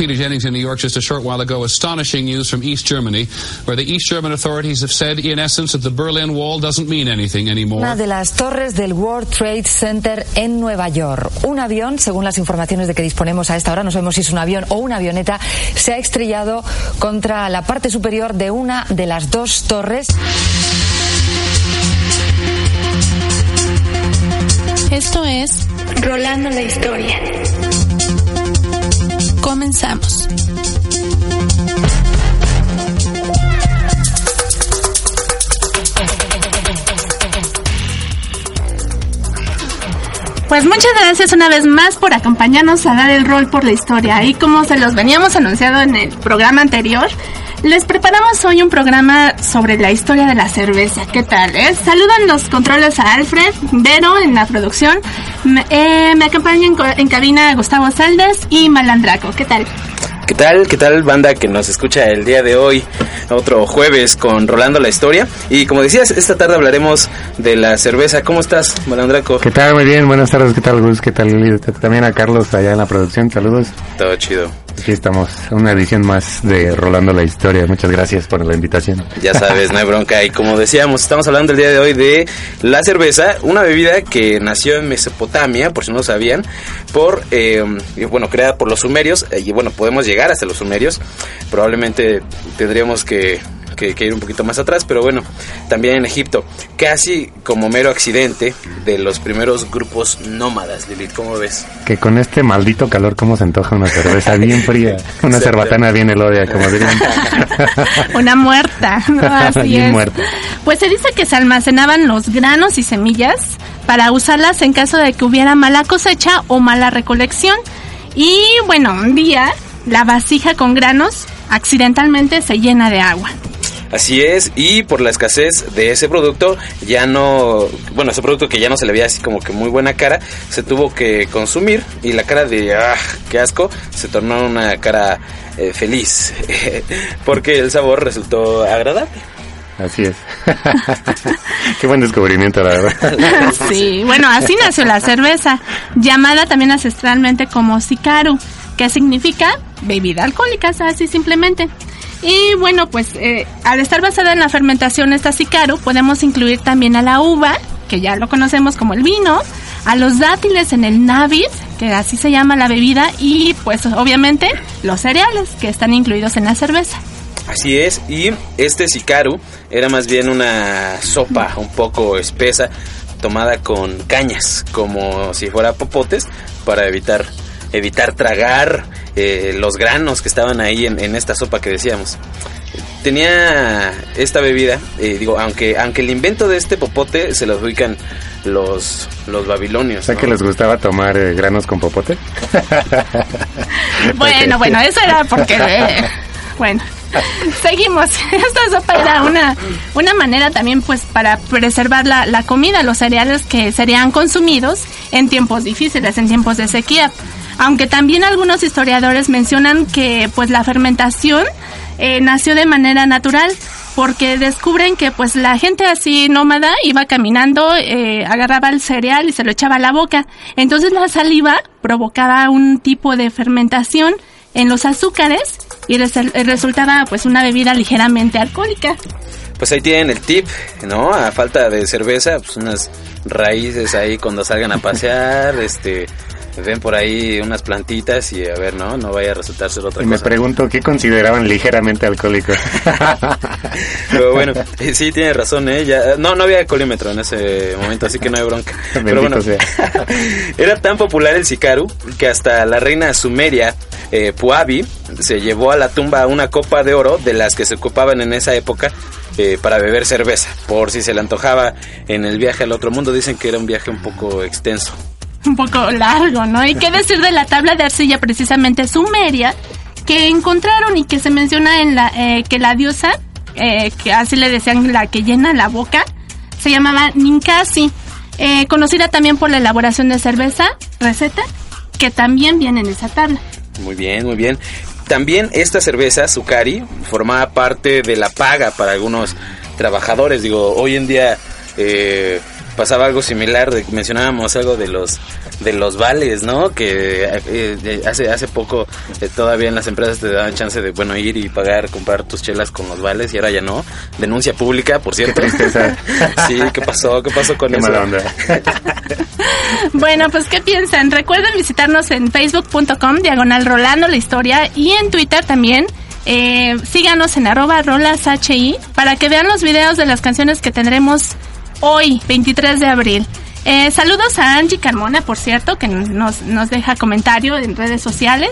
Peter Jennings in New York just a short while ago. Astonishing news from East Germany, where the East German authorities have said, in essence, that the Berlin Wall doesn't mean anything anymore. Una de las torres del World Trade Center en Nueva York. Un avión, según las informaciones de que disponemos a esta hora, no sabemos si es un avión o una avioneta, se ha estrellado contra la parte superior de una de las dos torres. Esto es Rolando la historia. Comenzamos. Pues muchas gracias una vez más por acompañarnos a dar el rol por la historia. Y como se los veníamos anunciado en el programa anterior, les preparamos hoy un programa sobre la historia de la cerveza. ¿Qué tal? Eh? Saludan los controles a Alfred, Vero en la producción. Me, eh, me acompañan en cabina Gustavo Saldes y Malandraco. ¿Qué tal? ¿Qué tal? ¿Qué tal banda que nos escucha el día de hoy? Otro jueves con Rolando la Historia. Y como decías, esta tarde hablaremos de la cerveza. ¿Cómo estás, Malandraco? ¿Qué tal? Muy bien, buenas tardes. ¿Qué tal, Gus? ¿Qué tal? También a Carlos allá en la producción. Saludos. Todo chido. Aquí estamos, una edición más de Rolando la Historia. Muchas gracias por la invitación. Ya sabes, no hay bronca. Y como decíamos, estamos hablando el día de hoy de la cerveza, una bebida que nació en Mesopotamia, por si no lo sabían, por, eh, bueno, creada por los sumerios. Y bueno, podemos llegar hasta los sumerios. Probablemente tendríamos que que, ir un poquito más atrás, pero bueno, también en Egipto, casi como mero accidente de los primeros grupos nómadas, Lilith, ¿cómo ves? Que con este maldito calor, ¿cómo se antoja una cerveza bien fría? Una cerbatana bien elodia, como dirían. una muerta, ¿no? Así bien es. muerta. Pues se dice que se almacenaban los granos y semillas para usarlas en caso de que hubiera mala cosecha o mala recolección. Y bueno, un día la vasija con granos accidentalmente se llena de agua. Así es, y por la escasez de ese producto, ya no, bueno, ese producto que ya no se le veía así como que muy buena cara, se tuvo que consumir y la cara de, ah, qué asco, se tornó una cara eh, feliz, porque el sabor resultó agradable. Así es. Qué buen descubrimiento, la verdad. sí, bueno, así nació la cerveza, llamada también ancestralmente como sicaru, que significa bebida alcohólica, así simplemente. Y bueno, pues eh, al estar basada en la fermentación esta sicaru, podemos incluir también a la uva, que ya lo conocemos como el vino, a los dátiles en el navid, que así se llama la bebida, y pues obviamente los cereales, que están incluidos en la cerveza. Así es, y este sicaru era más bien una sopa un poco espesa, tomada con cañas, como si fuera popotes, para evitar evitar tragar eh, los granos que estaban ahí en, esta sopa que decíamos. Tenía esta bebida, eh, digo, aunque aunque el invento de este popote se lo ubican los, los babilonios. ¿O que les gustaba tomar eh, granos con popote? bueno, bueno, eso era porque... bueno. Seguimos. Esta sopa era una, una manera también pues para preservar la, la comida, los cereales que serían consumidos en tiempos difíciles, en tiempos de sequía aunque también algunos historiadores mencionan que pues la fermentación eh, nació de manera natural porque descubren que pues la gente así nómada iba caminando, eh, agarraba el cereal y se lo echaba a la boca. Entonces la saliva provocaba un tipo de fermentación en los azúcares y resultaba pues una bebida ligeramente alcohólica. Pues ahí tienen el tip, ¿no? A falta de cerveza, pues unas raíces ahí cuando salgan a pasear, este ven por ahí unas plantitas y a ver, ¿no? No vaya a resultar ser otra y cosa. Me pregunto qué consideraban ligeramente alcohólico. Pero bueno, sí tiene razón, ¿eh? Ya, no, no había colímetro en ese momento, así que no hay bronca. Pero bueno, era tan popular el sicaru que hasta la reina sumeria eh, Puabi se llevó a la tumba una copa de oro de las que se ocupaban en esa época eh, para beber cerveza, por si se le antojaba en el viaje al otro mundo. Dicen que era un viaje un poco extenso un poco largo, ¿no? Y qué decir de la tabla de arcilla precisamente sumeria que encontraron y que se menciona en la eh, que la diosa, eh, que así le decían la que llena la boca, se llamaba Ninkasi, eh, conocida también por la elaboración de cerveza, receta, que también viene en esa tabla. Muy bien, muy bien. También esta cerveza, Sukari, formaba parte de la paga para algunos trabajadores. Digo, hoy en día pasaba algo similar, de- mencionábamos algo de los de los vales, ¿no? Que eh, eh, hace hace poco eh, todavía en las empresas te daban chance de bueno ir y pagar, comprar tus chelas con los vales y ahora ya no. Denuncia pública, por cierto. sí, ¿qué pasó? ¿Qué pasó con Qué eso? mala onda. Bueno, pues ¿qué piensan? Recuerden visitarnos en facebook.com, diagonal rolando la historia, y en Twitter también. Eh, síganos en arroba rolashi para que vean los videos de las canciones que tendremos hoy, 23 de abril. Eh, saludos a Angie Carmona, por cierto, que nos, nos deja comentario en redes sociales.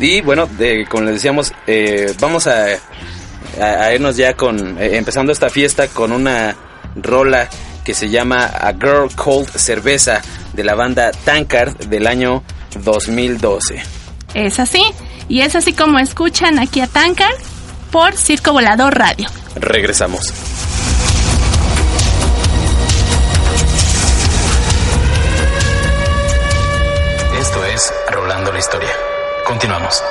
Y bueno, de- como les decíamos, eh, vamos a, a- a irnos ya con, eh, empezando esta fiesta con una rola que se llama A Girl Called Cerveza de la banda Tankard del año 2012. Es así. Y es así como escuchan aquí a Tankard por Circo Volador Radio. Regresamos. Es Rolando la Historia. Continuamos.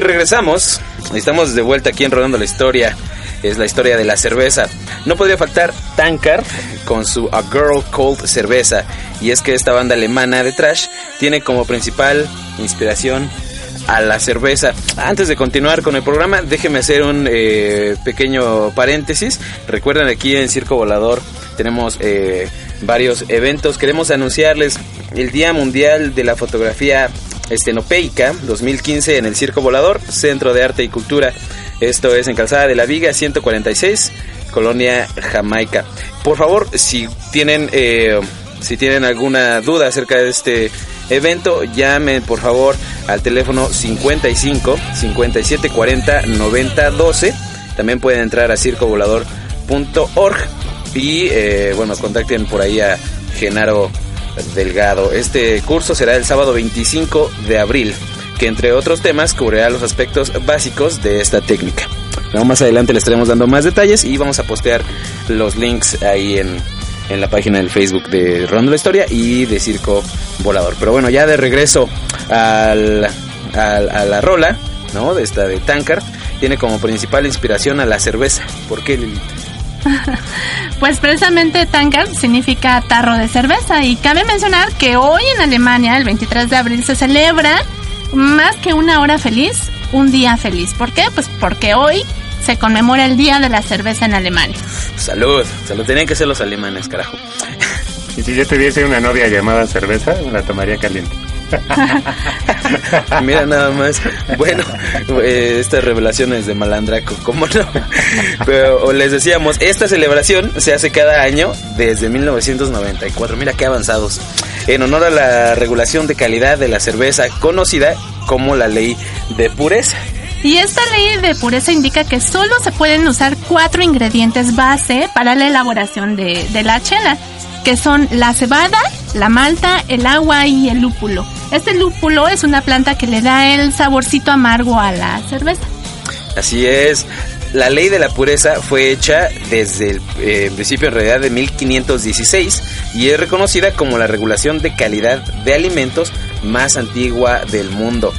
Y regresamos. Estamos de vuelta aquí en Rodando la Historia. Es la historia de la cerveza. No podría faltar Tankard con su A Girl Cold Cerveza. Y es que esta banda alemana de trash tiene como principal inspiración a la cerveza. Antes de continuar con el programa, déjeme hacer un eh, pequeño paréntesis. Recuerden aquí en Circo Volador tenemos eh, varios eventos. Queremos anunciarles el Día Mundial de la Fotografía Estenopeica 2015 en el Circo Volador, Centro de Arte y Cultura. Esto es en Calzada de la Viga 146, Colonia Jamaica. Por favor, si tienen eh, si tienen alguna duda acerca de este evento, llamen por favor al teléfono 55 57 40 90 12. También pueden entrar a circovolador.org y eh, bueno, contacten por ahí a Genaro Delgado. Este curso será el sábado 25 de abril, que entre otros temas cubrirá los aspectos básicos de esta técnica. Luego más adelante les estaremos dando más detalles y vamos a postear los links ahí en, en la página del Facebook de Rondo la Historia y de Circo Volador. Pero bueno, ya de regreso al, a la rola, ¿no? De esta de Tankard, tiene como principal inspiración a la cerveza. ¿Por qué, Lili? Pues precisamente Tankard significa tarro de cerveza y cabe mencionar que hoy en Alemania, el 23 de abril, se celebra más que una hora feliz, un día feliz. ¿Por qué? Pues porque hoy se conmemora el Día de la Cerveza en Alemania. Salud, salud. Tenían que ser los alemanes, carajo. Y si yo tuviese una novia llamada cerveza, me la tomaría caliente. Mira nada más. Bueno, eh, estas revelaciones de Malandraco, ¿cómo no? Pero les decíamos, esta celebración se hace cada año desde 1994. Mira qué avanzados. En honor a la regulación de calidad de la cerveza, conocida como la ley de pureza. Y esta ley de pureza indica que solo se pueden usar cuatro ingredientes base para la elaboración de, de la chela, que son la cebada, la malta, el agua y el lúpulo. Este lúpulo es una planta que le da el saborcito amargo a la cerveza. Así es. La ley de la pureza fue hecha desde el eh, principio en realidad de 1516 y es reconocida como la regulación de calidad de alimentos más antigua del mundo.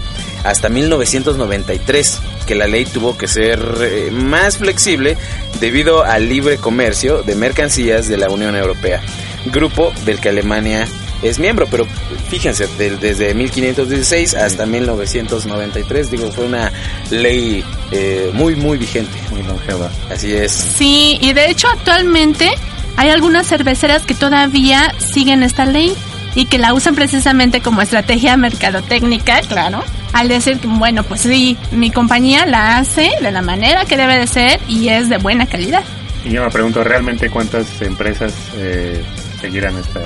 Hasta 1993, que la ley tuvo que ser eh, más flexible debido al libre comercio de mercancías de la Unión Europea, grupo del que Alemania es miembro, pero fíjense, del- desde 1516 hasta 1993, digo, fue una ley eh, muy, muy vigente. Muy longeva. Así es. Sí, y de hecho actualmente hay algunas cerveceras que todavía siguen esta ley y que la usan precisamente como estrategia mercadotécnica, claro, al decir, que, bueno, pues sí, mi compañía la hace de la manera que debe de ser y es de buena calidad. Y yo me pregunto realmente cuántas empresas eh, seguirán esta,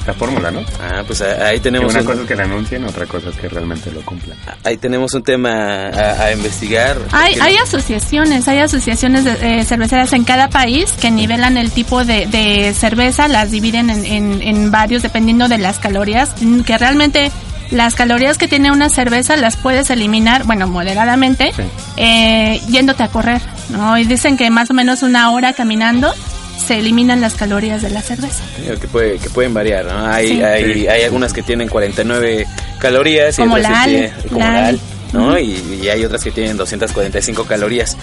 esta fórmula, ¿no? Ah, pues a- ahí Que tenemos una un, cosa es que la anuncien, otra cosa es que realmente lo cumplan. ahí tenemos un tema a, a investigar. Hay, hay asociaciones, hay asociaciones de eh, cerveceras en cada país que nivelan el tipo de, de cerveza, las dividen en, en, en varios dependiendo de las calorías, mm, que realmente las calorías que tiene una cerveza las puedes eliminar, bueno, moderadamente, Sí. eh, yéndote a correr, ¿no? Y dicen que más o menos una hora caminando se eliminan las calorías de la cerveza. que, puede, que pueden variar, ¿no? Hay, Sí. hay, Sí. hay algunas que tienen 49 calorías y Como otras la que Ale, tienen, como la la Ale. Ale, ¿no? Y, y hay otras que tienen 245 calorías.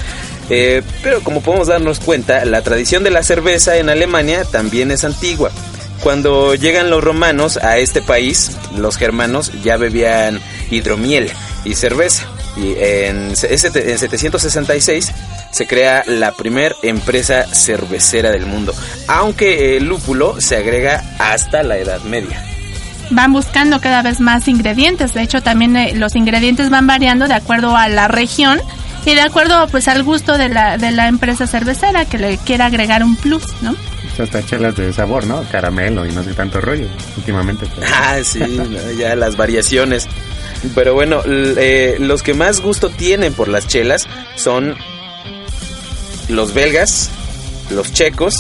Eh, pero como podemos darnos cuenta, la tradición de la cerveza en Alemania también es antigua. Cuando llegan los romanos a este país, los germanos ya bebían hidromiel y cerveza. Y en, en 766 se crea la primer empresa cervecera del mundo, aunque el lúpulo se agrega hasta la Edad Media. van buscando cada vez más ingredientes. De hecho, también eh, los ingredientes van variando de acuerdo a la región y de acuerdo pues al gusto de la, de la empresa cervecera que le quiera agregar un plus, ¿no? Hasta chelas de sabor, ¿no? Caramelo y no sé tanto rollo últimamente. pero- Ah, sí, ya las variaciones. Pero bueno, eh, los que más gusto tienen por las chelas son los belgas, los checos,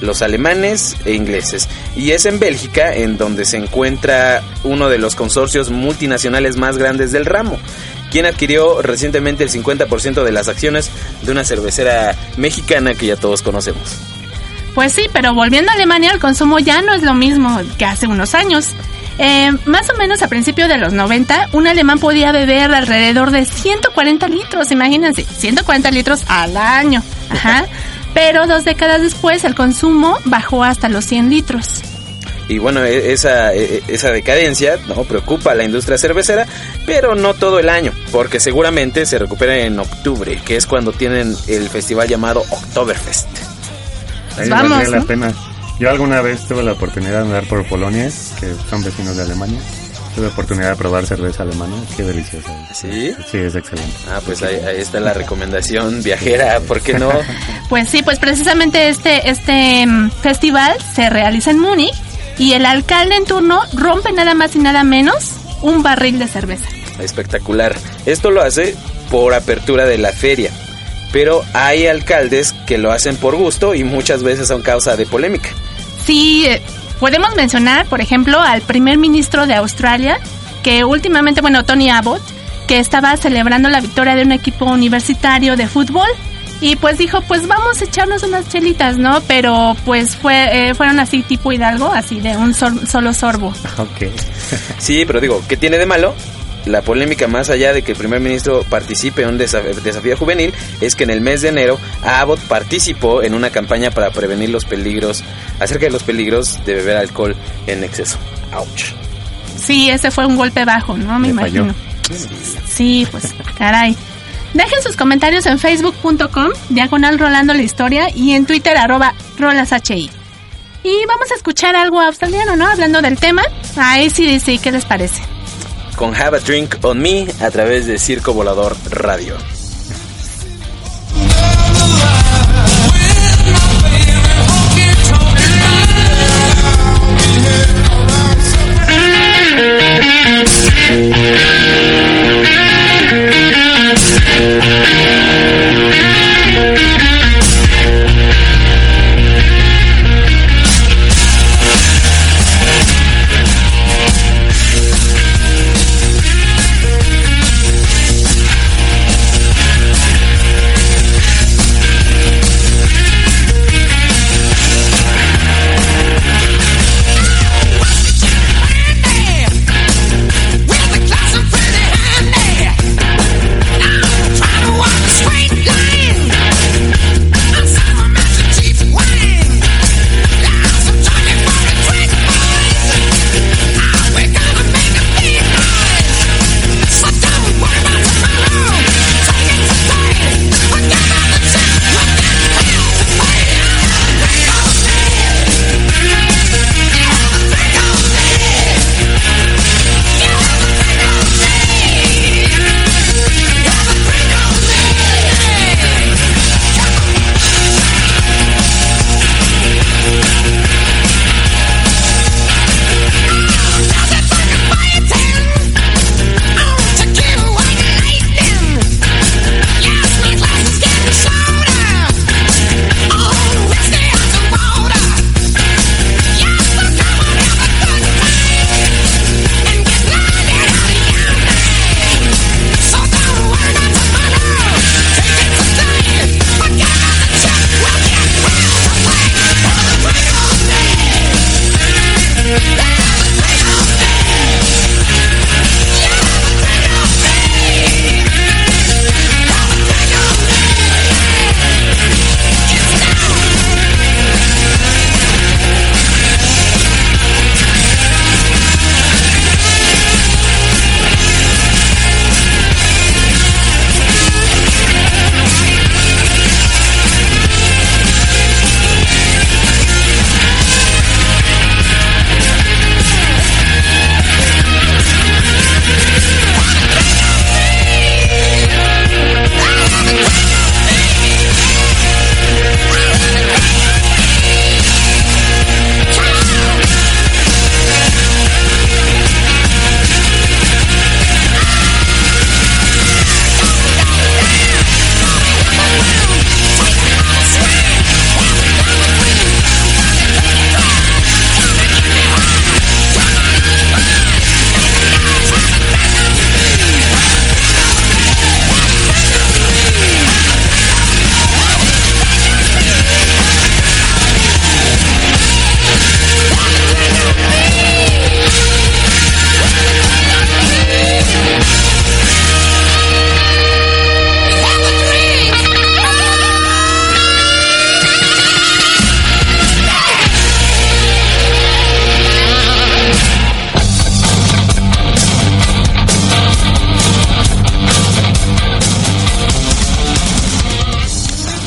los alemanes e ingleses. Y es en Bélgica en donde se encuentra uno de los consorcios multinacionales más grandes del ramo, quien adquirió recientemente el 50% de las acciones de una cervecera mexicana que ya todos conocemos. Pues sí, pero volviendo a Alemania, el consumo ya no es lo mismo que hace unos años. Eh, más o menos a principios de los 90, un alemán podía beber alrededor de 140 litros, imagínense, 140 litros al año. Ajá. Pero dos décadas después el consumo bajó hasta los 100 litros. Y bueno, e- esa, e- esa decadencia no preocupa a la industria cervecera, pero no todo el año, porque seguramente se recupera en octubre, que es cuando tienen el festival llamado Oktoberfest. Ahí Vamos, valdría la pena. Yo alguna vez tuve la oportunidad de andar por Polonia, que son vecinos de Alemania. Tuve la oportunidad de probar cerveza alemana. Qué deliciosa. ¿Sí? Sí, es excelente. Ah, pues ahí, ahí está la recomendación viajera, ¿por qué no? Pues sí, pues precisamente este, este mm, festival se realiza en Múnich y el alcalde en turno rompe nada más y nada menos un barril de cerveza. Espectacular. Esto lo hace por apertura de la feria, pero hay alcaldes que lo hacen por gusto y muchas veces son causa de polémica. Sí, podemos mencionar, por ejemplo, al primer ministro de Australia, que últimamente, bueno, Tony Abbott, que estaba celebrando la victoria de un equipo universitario de fútbol. Y pues dijo, pues vamos a echarnos unas chelitas, ¿no? Pero pues fue, eh, fueron así tipo Hidalgo, así de un sor- solo sorbo. Ok. Sí, pero digo, ¿qué tiene de malo? La polémica más allá de que el primer ministro participe en un desa- desafío juvenil es que en el mes de enero Abbott participó en una campaña para prevenir los peligros, acerca de los peligros de beber alcohol en exceso. Ouch. Sí, ese fue un golpe bajo, ¿no? Me imagino. Sí, pues, caray. Dejen sus comentarios en facebook.com, diagonal rolando la historia, y en Twitter, arroba rolashi. Y vamos a escuchar algo australiano, ¿no? Hablando del tema. Ahí sí, sí, ¿qué les parece? Con Have a Drink on Me a través de Circo Volador Radio.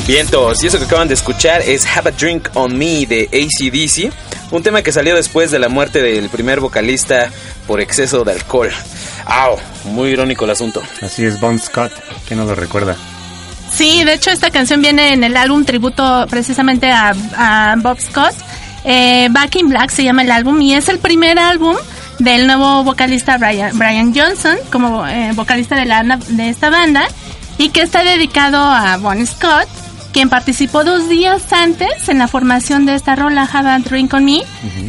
Vientos, y eso que acaban de escuchar es Have a Drink on Me de ACDC, un tema que salió después de la muerte del primer vocalista por exceso de alcohol. ¡Au! Muy irónico el asunto. Así es, Bon Scott, que no lo recuerda. Sí, de hecho esta canción viene en el álbum tributo precisamente a, a Bob Scott. Eh, Back in Black se llama el álbum y es el primer álbum del nuevo vocalista Brian, Brian Johnson como eh, vocalista de, la, de esta banda y que está dedicado a Bon Scott quien participó dos días antes en la formación de esta rola Have a Drink on Me,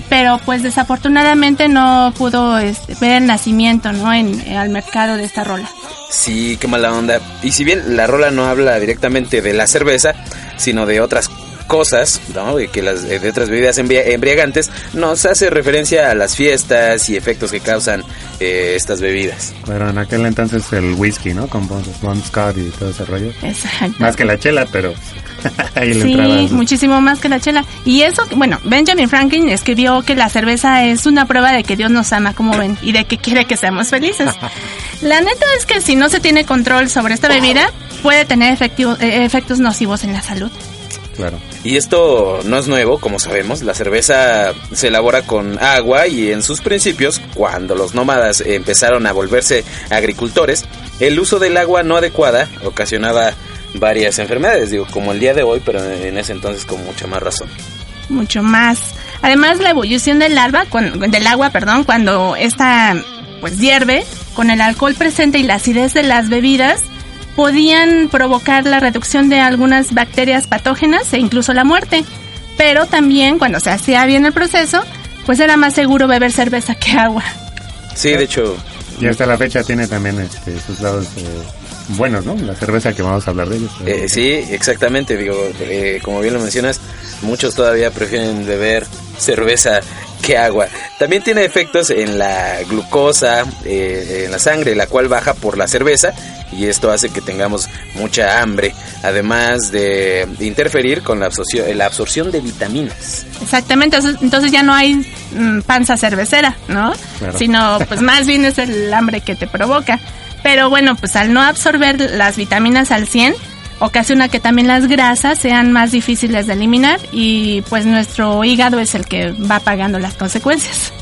pero pues desafortunadamente no pudo este, ver el nacimiento, ¿no? En, al mercado de esta rola. Sí, qué mala onda. Y si bien la rola no habla directamente de la cerveza, sino de otras cosas, ¿no? Y que las de otras bebidas embriagantes, nos hace referencia a las fiestas y efectos que causan eh, estas bebidas. Pero en aquel entonces el whisky, ¿no? Con Bon Scott y todo ese rollo. Exacto. Más que la chela, pero ahí sí, muchísimo más que la chela. Y eso, bueno, Benjamin Franklin escribió que la cerveza es una prueba de que Dios nos ama, como ven, y de que quiere que seamos felices. la neta es que si no se tiene control sobre esta bebida, puede tener eh, efectos nocivos en la salud. Claro. Y esto no es nuevo, como sabemos, la cerveza se elabora con agua y en sus principios, cuando los nómadas empezaron a volverse agricultores, el uso del agua no adecuada ocasionaba varias enfermedades, digo, como el día de hoy, pero en ese entonces con mucha más razón. Mucho más. Además, la ebullición del, alba, del agua, perdón, cuando esta pues hierve, con el alcohol presente y la acidez de las bebidas, podían provocar la reducción de algunas bacterias patógenas e incluso la muerte. Pero también cuando se hacía bien el proceso, pues era más seguro beber cerveza que agua. Sí, de hecho. Y hasta la fecha tiene también este, sus lados eh, buenos, ¿no? La cerveza que vamos a hablar de ellos. Eh, sí, exactamente. Digo, eh, como bien lo mencionas, muchos todavía prefieren beber cerveza que agua. También tiene efectos en la glucosa, en la sangre, la cual baja por la cerveza y esto hace que tengamos mucha hambre, además de, interferir con la absorción, la absorción de vitaminas. Exactamente, entonces ya no hay mm, panza cervecera, ¿no? Sino pues más bien es el hambre que te provoca. Pero bueno, pues al no absorber las vitaminas al 100, ocasiona que también las grasas sean más difíciles de eliminar y pues nuestro hígado es el que va pagando las consecuencias.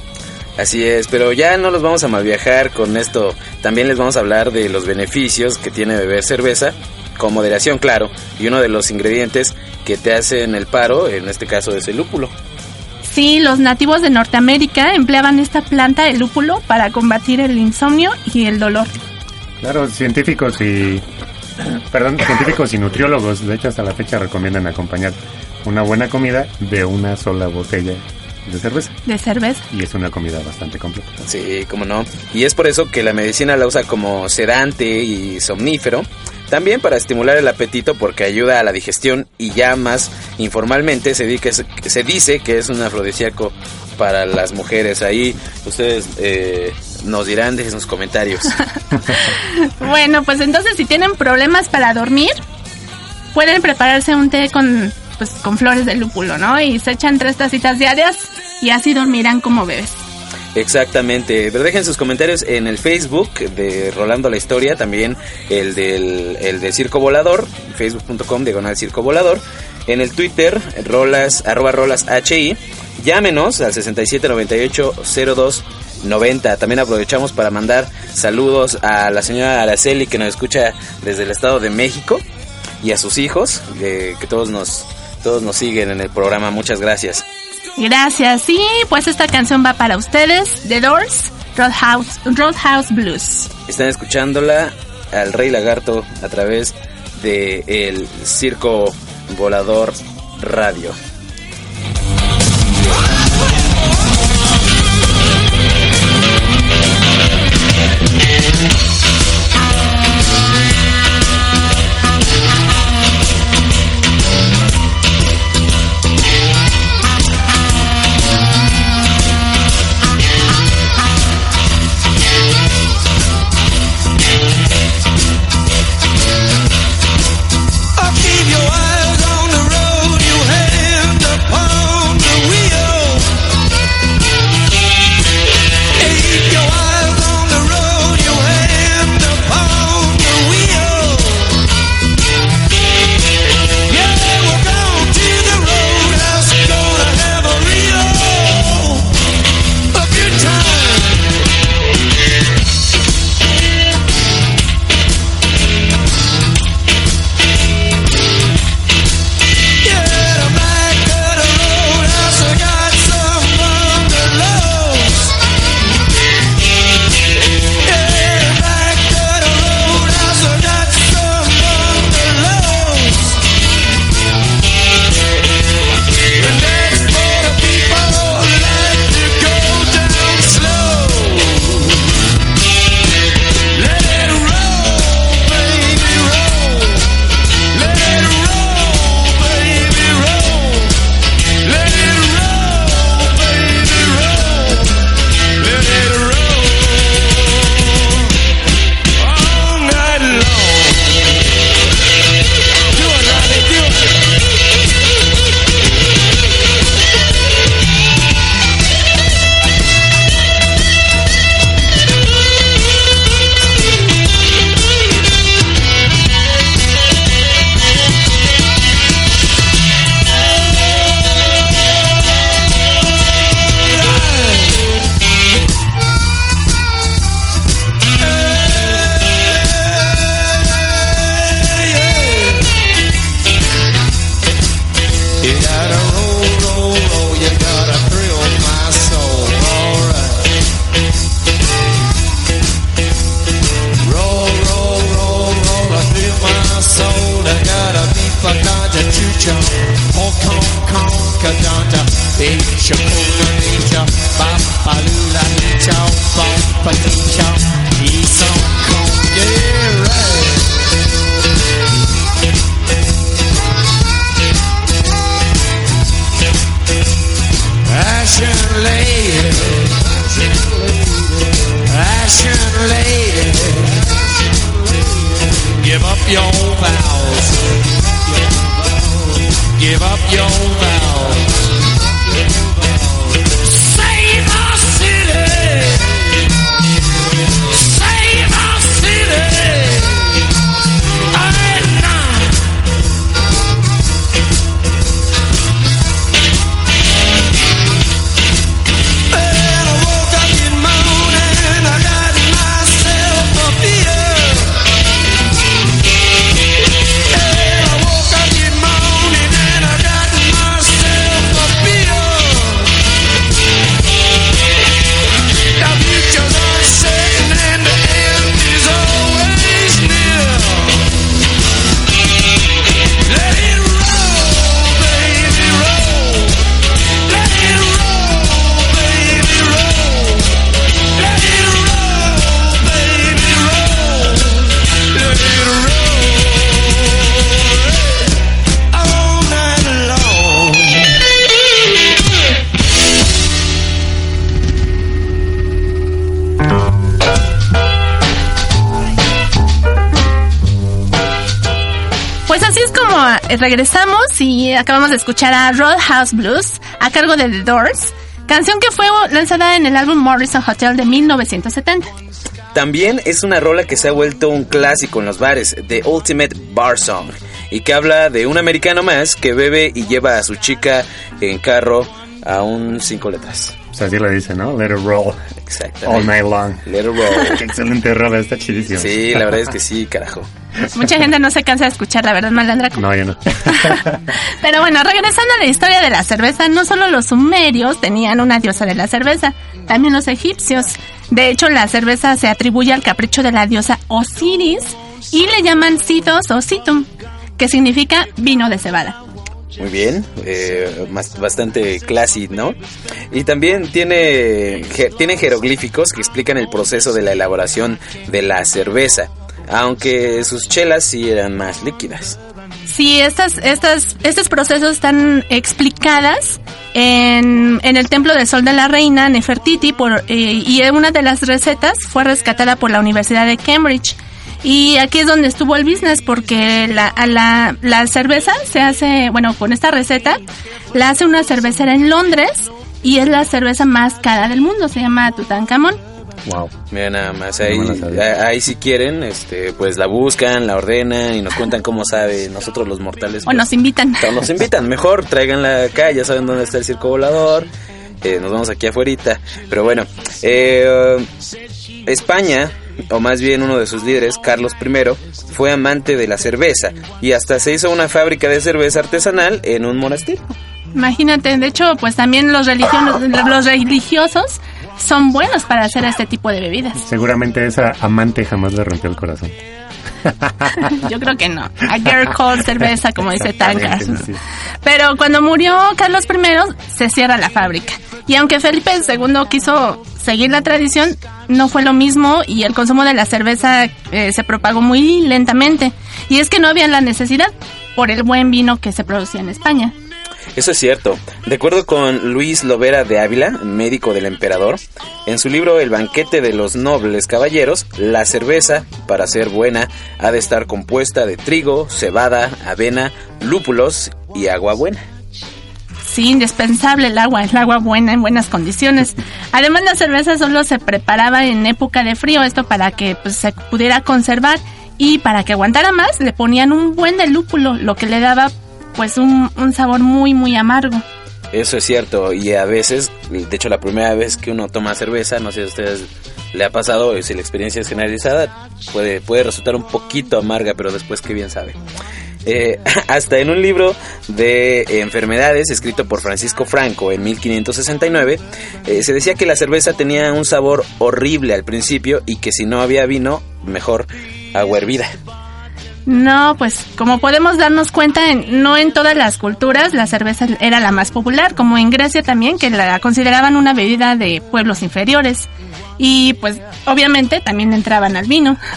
Así es, pero ya no los vamos a malviajar con esto. También les vamos a hablar de los beneficios que tiene beber cerveza, con moderación, claro, y uno de los ingredientes que te hacen el paro, en este caso es el lúpulo. Sí, los nativos de Norteamérica empleaban esta planta, el lúpulo, para combatir el insomnio y el dolor. Claro, científicos y perdón, científicos y nutriólogos, de hecho hasta la fecha recomiendan acompañar una buena comida de una sola botella de cerveza. De cerveza. Y es una comida bastante completa. Sí, como no. Y es por eso que la medicina la usa como sedante y somnífero. También para estimular el apetito porque ayuda a la digestión y ya más informalmente se, se dice que es un afrodisíaco para las mujeres. Ahí ustedes eh, nos dirán, dejen sus comentarios. bueno, pues entonces si tienen problemas para dormir, pueden prepararse un té con pues con flores de lúpulo, ¿no? Y se echan tres tacitas diarias y así dormirán como bebés. Exactamente, pero dejen sus comentarios en el Facebook de Rolando la Historia, también el del, el de Circo Volador, facebook.com diagonal Circo Volador, en el Twitter, rolas, arroba rolas HI, llámenos al 67980290. También aprovechamos para mandar saludos a la señora Araceli que nos escucha desde el Estado de México y a sus hijos, que todos nos todos nos siguen en el programa. Muchas gracias. Gracias. Sí, pues esta canción va para ustedes. The Doors, Roadhouse, Roadhouse Blues. Están escuchándola al Rey Lagarto a través de el Circo Volador Radio. Regresamos y acabamos de escuchar a Roadhouse Blues a cargo de The Doors, canción que fue lanzada en el álbum Morrison Hotel de 1970. También es una rola que se ha vuelto un clásico en los bares, The Ultimate Bar Song, y que habla de un americano más que bebe y lleva a su chica en carro a un cinco letras. Así lo dice, ¿no? Let it roll Exactamente. all night long. Let it roll. Qué excelente rola, está chidísimo. Sí, la verdad es que sí, carajo. Mucha gente no se cansa de escuchar, la verdad, Malandra. No, yo no. Pero bueno, regresando a la historia de la cerveza, no solo los sumerios tenían una diosa de la cerveza, también los egipcios. De hecho, la cerveza se atribuye al capricho de la diosa Osiris y le llaman Sitos o Situm, que significa vino de cebada. Muy bien, eh, bastante classy, ¿no? Y también tiene, tiene jeroglíficos que explican el proceso de la elaboración de la cerveza, aunque sus chelas sí eran más líquidas. Sí, estas, estas, estos procesos están explicadas en, en el Templo del Sol de la Reina, Nefertiti, por, eh, y una de las recetas fue rescatada por la Universidad de Cambridge. Y aquí es donde estuvo el business, porque la, a la, la cerveza se hace, bueno, con esta receta, la hace una cervecera en Londres y es la cerveza más cara del mundo, se llama Tutankamón. Wow. Mira nada más, ahí, No ahí si quieren, este, pues la buscan, la ordenan y nos cuentan cómo sabe. Nosotros los mortales. O pues, nos invitan. o nos invitan, mejor tráiganla acá, ya saben dónde está el circo volador. eh, nos vamos aquí afuera. Pero bueno, eh, España, o más bien uno de sus líderes, Carlos I, fue amante de la cerveza y hasta se hizo una fábrica de cerveza artesanal en un monasterio. Imagínate, de hecho, pues también los religiosos, los religiosos son buenos para hacer este tipo de bebidas. Seguramente esa amante jamás le rompió el corazón. Yo creo que no. A girl called cerveza, como dice sí. Pero cuando murió Carlos I, se cierra la fábrica. Y aunque Felipe II quiso seguir la tradición, no fue lo mismo y el consumo de la cerveza eh, se propagó muy lentamente. Y es que no había la necesidad por el buen vino que se producía en España. Eso es cierto. De acuerdo con Luis Lovera de Ávila, médico del emperador, en su libro El banquete de los nobles caballeros, la cerveza, para ser buena, ha de estar compuesta de trigo, cebada, avena, lúpulos y agua buena. Sí, indispensable el agua, el agua buena en buenas condiciones. Además, la cerveza solo se preparaba en época de frío, esto para que pues, se pudiera conservar y para que aguantara más le ponían un buen de lúpulo, lo que le daba pues un, un sabor muy muy amargo. Eso es cierto, y a veces, de hecho la primera vez que uno toma cerveza, no sé si a ustedes le ha pasado, si la experiencia es generalizada, puede, puede resultar un poquito amarga, pero después que bien sabe. Eh, hasta en un libro de enfermedades escrito por Francisco Franco en 1569, eh, se decía que la cerveza tenía un sabor horrible al principio y que si no había vino, mejor agua hervida. No, pues como podemos darnos cuenta, en- no en todas las culturas la cerveza era la más popular, como en Grecia también, que la consideraban una bebida de pueblos inferiores. Y pues obviamente también entraban al vino.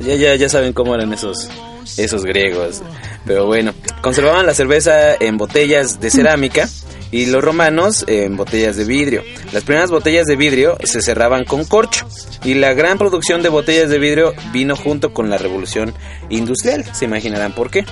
Ya, ya, ya saben cómo eran esos, esos griegos. Pero bueno, conservaban la cerveza en botellas de cerámica y los romanos en botellas de vidrio. Las primeras botellas de vidrio se cerraban con corcho y la gran producción de botellas de vidrio vino junto con la revolución industrial. Se imaginarán por qué.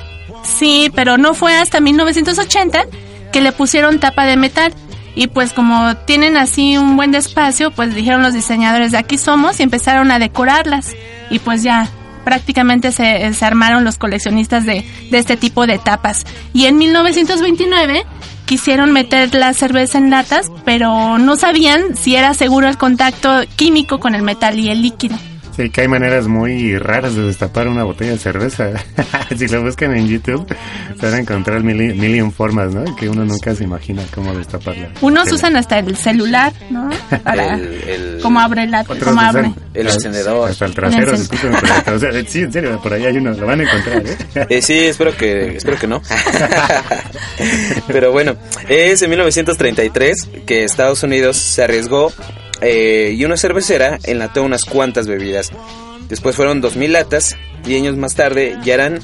Sí, pero no fue hasta 1980 que le pusieron tapa de metal. Y pues como tienen así un buen espacio, pues dijeron los diseñadores de aquí somos y empezaron a decorarlas. Y pues ya prácticamente se, se armaron los coleccionistas de, de este tipo de tapas. Y en 1929 quisieron meter la cerveza en latas, pero no sabían si era seguro el contacto químico con el metal y el líquido. Sí, que hay maneras muy raras de destapar una botella de cerveza. si lo buscan en YouTube, se van a encontrar mil, mil y un formas, ¿no? Que uno nunca se imagina cómo destaparla. Unos usan hasta el celular, ¿no? Para El, el- cómo abre la, Otros cómo abre. El encendedor. Hasta el trasero, El se el trasero. Sí, en serio, por ahí hay uno, lo van a encontrar, ¿eh? Eh, sí, espero que, espero que no. Pero bueno, es en 1933 que Estados Unidos se arriesgó eh, y una cervecera enlató unas cuantas bebidas. Después fueron 2.000 latas y años más tarde ya eran...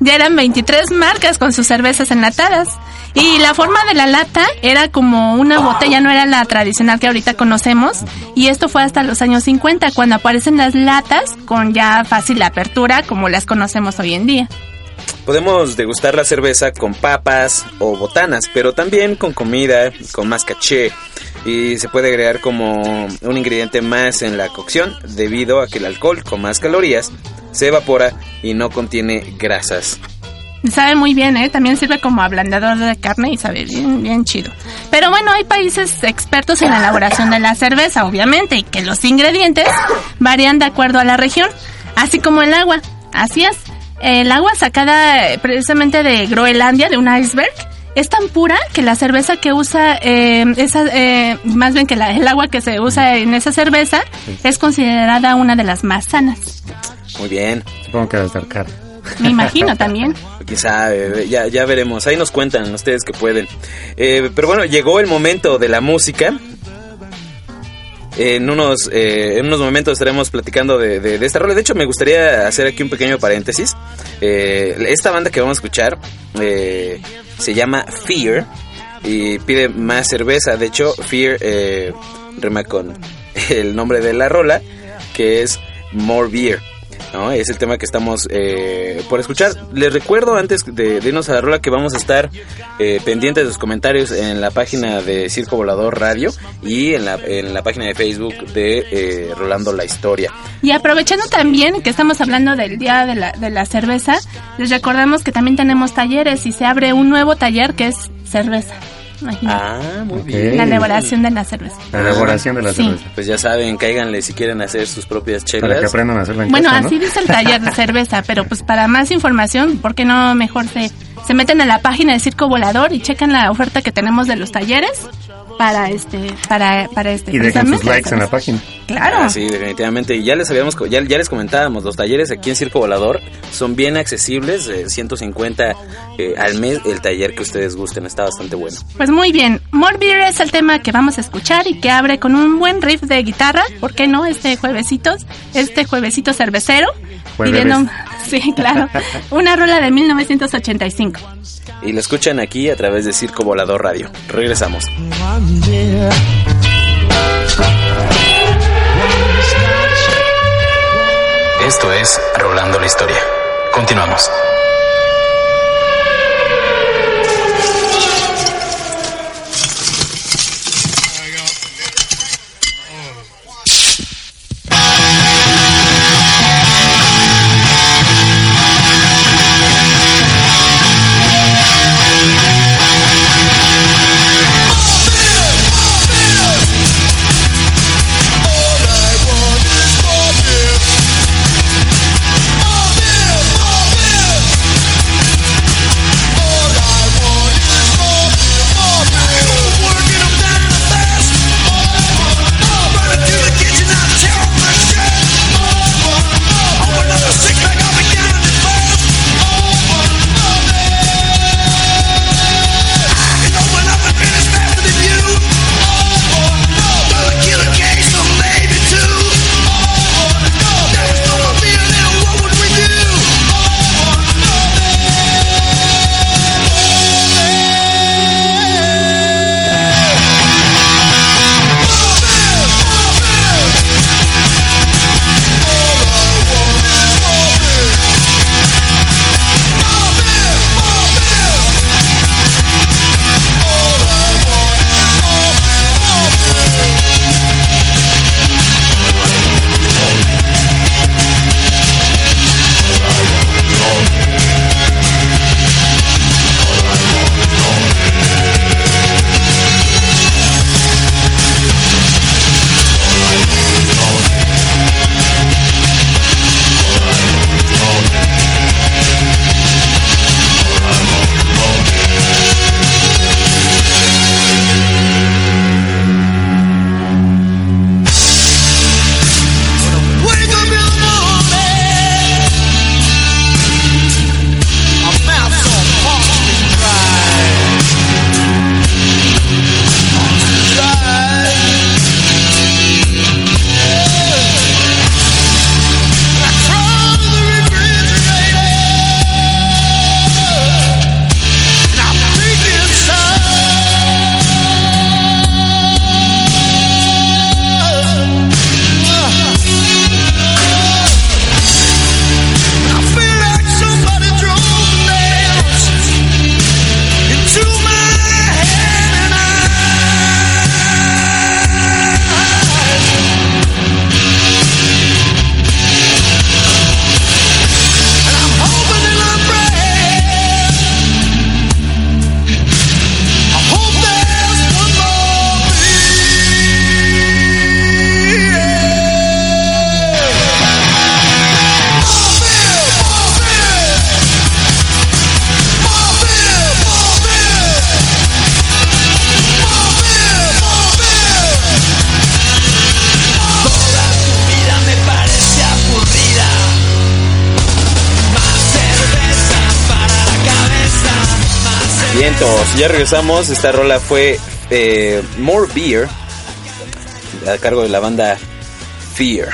Ya eran 23 marcas con sus cervezas enlatadas. Y la forma de la lata era como una botella, no era la tradicional que ahorita conocemos. Y esto fue hasta los años 50, cuando aparecen las latas con ya fácil apertura, como las conocemos hoy en día. Podemos degustar la cerveza con papas o botanas, pero también con comida, con más caché. Y se puede agregar como un ingrediente más en la cocción debido a que el alcohol con más calorías se evapora y no contiene grasas. Sabe muy bien, ¿eh? También sirve como ablandador de carne y sabe bien, bien chido. Pero bueno, hay países expertos en la elaboración de la cerveza, obviamente, y que los ingredientes varían de acuerdo a la región, así como el agua. Así es. El agua sacada eh, precisamente de Groenlandia, de un iceberg, es tan pura que la cerveza que usa, eh, esa, eh, más bien que la- el agua que se usa en esa cerveza, es considerada una de las más sanas. Muy bien. Supongo que va a estar caro. Me imagino también. Sabe, ya, ya veremos. Ahí nos cuentan ustedes que pueden. Eh, pero bueno, llegó el momento de la música. En unos, eh, en unos momentos estaremos platicando de, de, esta rola. De hecho, me gustaría hacer aquí un pequeño paréntesis. Eh, esta banda que vamos a escuchar eh, se llama Fear y pide más cerveza. De hecho, Fear eh, rima con el nombre de la rola, que es More Beer. ¿No? Es el tema que estamos eh, por escuchar. Les recuerdo antes de, irnos a la rola que vamos a estar eh, pendientes de sus comentarios en la página de Circo Volador Radio y en la, en la página de Facebook de eh, Rolando la Historia. Y aprovechando también que estamos hablando del día de la, de la cerveza, les recordamos que también tenemos talleres y se abre un nuevo taller que es cerveza. Imagínate. Ah, muy bien. La elaboración de la cerveza. La elaboración de la Sí. cerveza. Pues ya saben, cáiganle si quieren hacer sus propias Para que chelas. aprendan a hacerla en Bueno, casa, ¿no? así dice el taller de cerveza, pero pues para más información, ¿por qué no mejor se, se meten a la página de Circo Volador y checan la oferta que tenemos de los talleres para este, para, para este. Y dejen sus likes en la página. Claro. Ah, sí, definitivamente. Y ya les habíamos, co- ya, ya les comentábamos, los talleres aquí en Circo Volador son bien accesibles, eh, 150 eh, al mes el taller que ustedes gusten, está bastante bueno. Pues muy bien, More Beer es el tema que vamos a escuchar y que abre con un buen riff de guitarra, ¿por qué no? Este juevesito, este juevesito cervecero. Pidiendo, sí, claro, una rola de 1985. Y lo escuchan aquí a través de Circo Volador Radio. Regresamos. Esto es Rolando la Historia. Continuamos. Vientos, ya regresamos. Esta rola fue eh, More Beer a cargo de la banda Fear.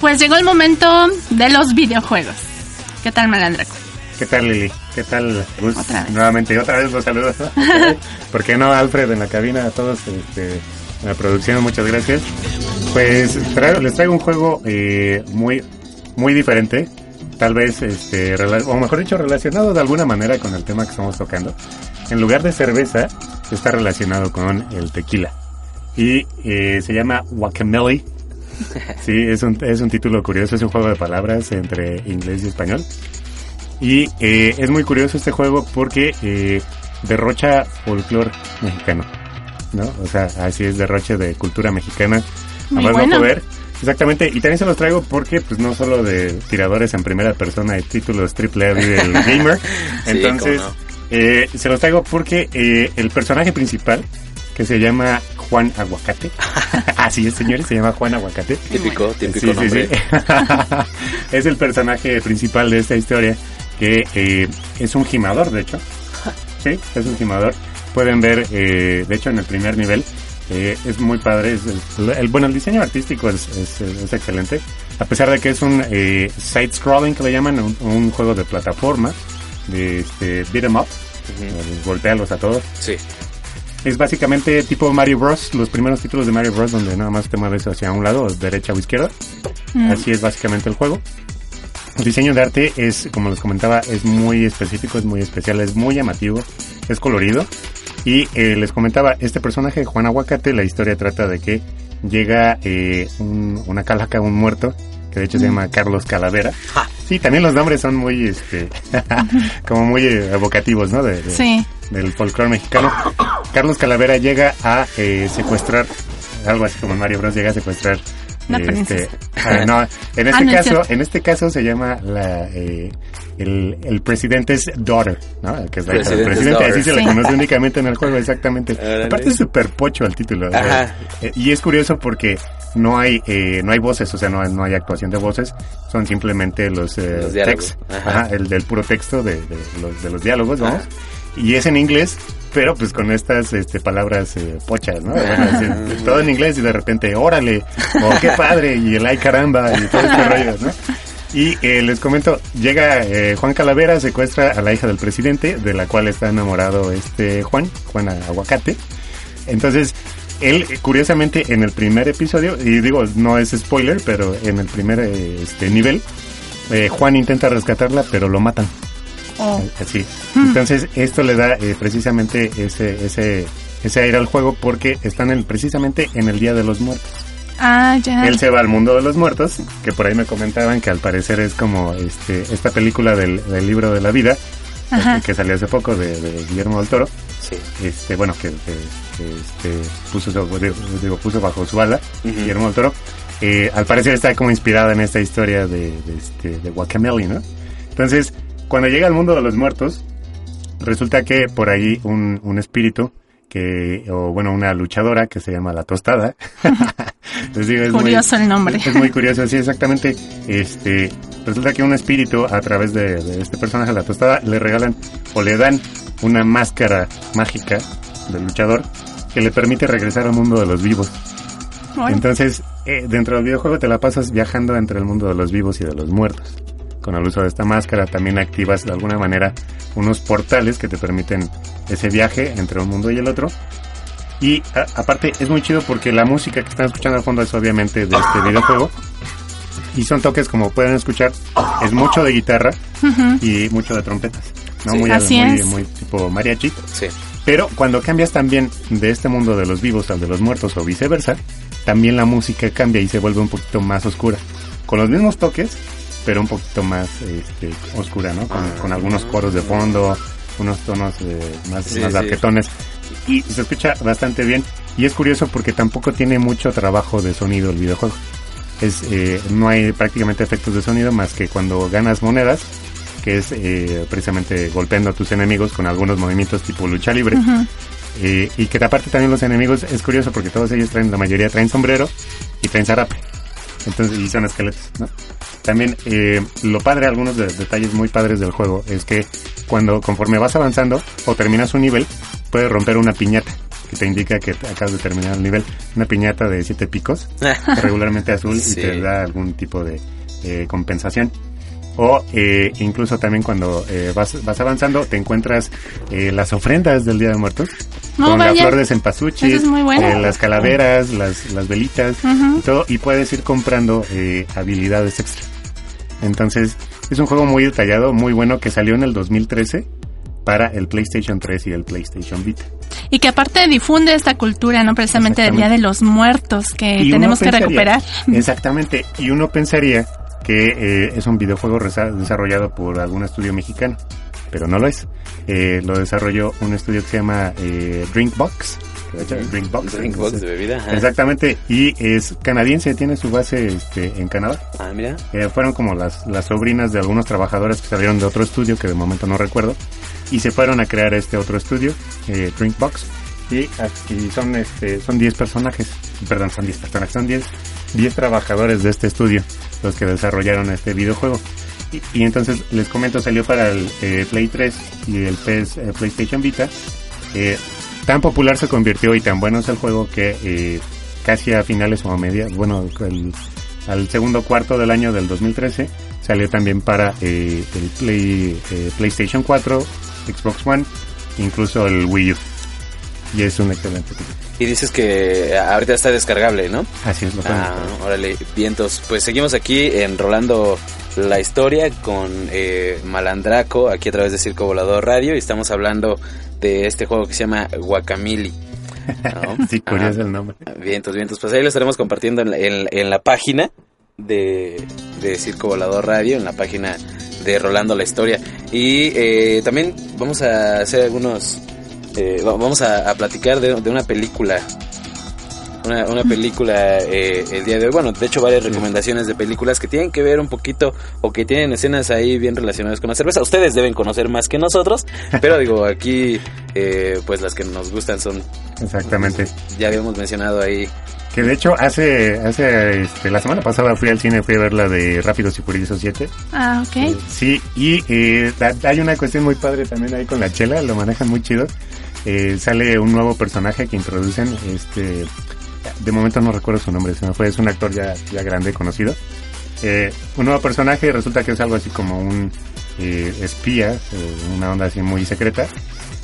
Pues llegó el momento de los videojuegos. ¿Qué tal, Malandraco? ¿Qué tal, Lili? ¿Qué tal, Gus? Otra vez. Nuevamente, otra vez los saludos. ¿Por qué no, Alfred, en la cabina? A todos, este, en la producción, muchas gracias. Pues traigo- les traigo un juego eh, muy, muy diferente. Tal vez, este, o mejor dicho, relacionado de alguna manera con el tema que estamos tocando. En lugar de cerveza, está relacionado con el tequila. Y eh, se llama Guacamole. Sí, es un, es un título curioso, es un juego de palabras entre inglés y español. Y eh, es muy curioso este juego porque eh, derrocha folclore mexicano, ¿no? O sea, así es, derroche de cultura mexicana. Muy a más no bueno. poder. Exactamente, y también se los traigo porque, pues, no solo de tiradores en primera persona y títulos triple A del gamer. Entonces, no. eh, se los traigo porque eh, el personaje principal, que se llama Juan Aguacate, así es, señores, se llama Juan Aguacate. Típico, típico Sí, sí, nombre. sí. es el personaje principal de esta historia, que eh, es un gimador, de hecho. Sí, es un gimador. Pueden ver, eh, de hecho, en el primer nivel, eh, es muy padre. es- es- el, bueno, el diseño artístico es, es- es excelente. A pesar de que es un eh, side-scrolling, que le llaman, un, un juego de plataforma, de este, beat 'em up, eh, golpearlos a todos. Sí. Es básicamente tipo Mario Bros. Los primeros títulos de Mario Bros. donde nada más te mueves hacia un lado, derecha o izquierda. Así es básicamente el juego. El diseño de arte es, como les comentaba, es muy específico, es muy especial, es muy llamativo, es colorido. Y eh, les comentaba, este personaje, Juan Aguacate, la historia trata de que llega eh, un- una calaca, un muerto, que de hecho se llama Carlos Calavera. Sí, también los nombres son muy, este, como muy eh, evocativos, ¿no? De- de- Sí. del folclore mexicano. Carlos Calavera llega a eh, secuestrar, algo así como en Mario Bros. llega a secuestrar. Una eh, princesa. ah, no, en este Ah, no es caso, en este caso se llama la eh, el, el presidente's daughter, ¿no? Que es la hija del President's presidente, así se le daughter. conoce únicamente en el juego, exactamente. Aparte es súper pocho el título. ¿no? Ajá. Eh, y es curioso porque no hay eh, no hay voces, o sea, no, no hay actuación de voces, son simplemente los, eh, Los Ajá. Ajá, el del puro texto de, de los, de los diálogos, vamos. Y es en inglés, pero pues con estas este, palabras eh, pochas, ¿no? Bueno, es- todo en inglés y de repente, órale, o qué padre, y el ay caramba, y todo este rollo, ¿no? Y eh, les comento, llega eh, Juan Calavera, secuestra a la hija del presidente, de la cual está enamorado este Juan, Juan Aguacate. Entonces, él, curiosamente, en el primer episodio, y digo, no es spoiler, pero en el primer eh, este, nivel, eh, Juan intenta rescatarla, pero lo matan. Oh. Así. Entonces, esto le da eh, precisamente ese, ese, ese aire al juego porque están en- precisamente en el Día de los Muertos. Ah, ya. Él se va al mundo de los muertos, que por ahí me comentaban que al parecer es como este esta película del, del libro de la vida, Ajá. que salió hace poco de, de Guillermo del Toro. Sí. Este, bueno, que, este, puso, su- digo, digo, puso bajo su ala, Guillermo del Toro. Eh, al parecer está como inspirada en esta historia de, de, este, de Guacamole, ¿no? Entonces, cuando llega al mundo de los muertos, resulta que por ahí un, un espíritu que, o bueno, una luchadora que se llama La Tostada. Les digo, es muy- Curioso el nombre. es muy curioso, sí, exactamente. Este, resulta que un espíritu, a través de, de este personaje, la tostada, le regalan o le dan una máscara mágica del luchador que le permite regresar al mundo de los vivos. Bueno, Entonces, eh, dentro del videojuego te la pasas viajando entre el mundo de los vivos y de los muertos. Con el uso de esta máscara también activas de alguna manera unos portales que te permiten ese viaje entre un mundo y el otro. Y a- aparte es muy chido porque la música que están escuchando al fondo es obviamente de este videojuego. Y son toques como pueden escuchar, es mucho de guitarra y mucho de trompetas. ¿no? Sí. Muy, Así muy, es. muy tipo mariachi. Sí. Pero cuando cambias también de este mundo de los vivos al de los muertos o viceversa, también la música cambia y se vuelve un poquito más oscura. Con los mismos toques, pero un poquito más este, oscura, ¿no? Con, con algunos coros de fondo, unos tonos eh, más, Sí, más sí. Y se escucha bastante bien. Y es curioso porque tampoco tiene mucho trabajo de sonido el videojuego. Es, eh, no hay prácticamente efectos de sonido más que cuando ganas monedas, que es eh, precisamente golpeando a tus enemigos con algunos movimientos tipo lucha libre. Eh, y que aparte también los enemigos es curioso porque todos ellos traen, la mayoría traen sombrero y traen zarape. Entonces, y son esqueletos, ¿no? También, eh, lo padre, algunos de- detalles muy padres del juego, es que cuando, conforme vas avanzando o terminas un nivel, puedes romper una piñata que te indica que acabas de terminar el nivel. Una piñata de siete picos, regularmente azul, Sí. y te da algún tipo de eh, compensación. O eh, incluso también cuando eh, vas, vas avanzando te encuentras eh, las ofrendas del Día de Muertos. No, con la flor de cempasúchil, es eh, las calaveras, las, las velitas y todo. Y puedes ir comprando eh, habilidades extra. Entonces es un juego muy detallado, muy bueno que salió en el 2013 para el PlayStation 3 y el PlayStation Vita. Y que aparte difunde esta cultura, ¿no? Precisamente del Día de los Muertos que Y tenemos que pensaría- recuperar. Exactamente. Y uno pensaría que eh, es un videojuego desarrollado por algún estudio mexicano, pero no lo es. Eh, lo desarrolló un estudio que se llama eh, Drinkbox. Drinkbox. Drinkbox de bebida. ajá. Exactamente. Y es canadiense, tiene su base este, en Canadá. Ah, mira. Eh, fueron como las, las sobrinas de algunos trabajadores que salieron de otro estudio, que de momento no recuerdo, y se fueron a crear este otro estudio, eh, Drinkbox, y, y son este son 10 personajes, perdón, son 10 personajes, son 10 10 trabajadores de este estudio los que desarrollaron este videojuego. Y, entonces les comento, salió para el eh, Play 3 y el PS, eh, PlayStation Vita. Tan popular se convirtió y tan bueno es el juego que eh, casi a finales o a media, bueno, el- al segundo cuarto del año del 2013 salió también para el Play, PlayStation 4, Xbox One, incluso el Wii U. Y es un excelente título. Y dices que ahorita está descargable, ¿no? Así es, lo Ah, órale, vientos. Pues seguimos aquí enrolando la historia con eh, Malandraco, aquí a través de Circo Volador Radio, y estamos hablando de este juego que se llama Guacamili. ¿no? Sí, curioso Ah, el nombre. Vientos, vientos. Pues ahí lo estaremos compartiendo en la, en- en la página de, de Circo Volador Radio, en la página de Rolando la Historia. Y eh, también vamos a hacer algunos... eh, va- vamos a, a platicar de, de una película. Una, una película eh, el día de hoy. Bueno, de hecho varias recomendaciones de películas que tienen que ver un poquito o que tienen escenas ahí bien relacionadas con la cerveza. Ustedes deben conocer más que nosotros, pero digo, aquí eh, pues las que nos gustan son, Exactamente. ya habíamos mencionado ahí Que de hecho hace, hace este, la semana pasada fui al cine, fui a ver la de Rápidos y Furiosos 7. Ah, ok. Sí, y eh, hay una cuestión muy padre también ahí con la chela, lo manejan muy chido. Eh, sale un nuevo personaje que introducen, este, de momento no recuerdo su nombre, se me fue, es un actor ya, ya grande, conocido. Eh, un nuevo personaje resulta que es algo así como un eh, espía, una onda así muy secreta,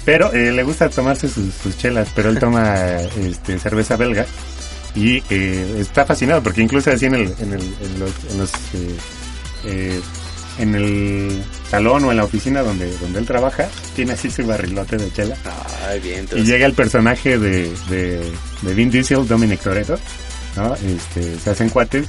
pero eh, le gusta tomarse sus, sus chelas, pero él toma este, cerveza belga y eh, está fascinado porque incluso así en el en, el, en los, en los, en el salón o en la oficina donde donde él trabaja tiene así su barrilote de chela Ay, bien. y llega el personaje de, de, de Vin Diesel Dominic Toretto no este se hacen cuates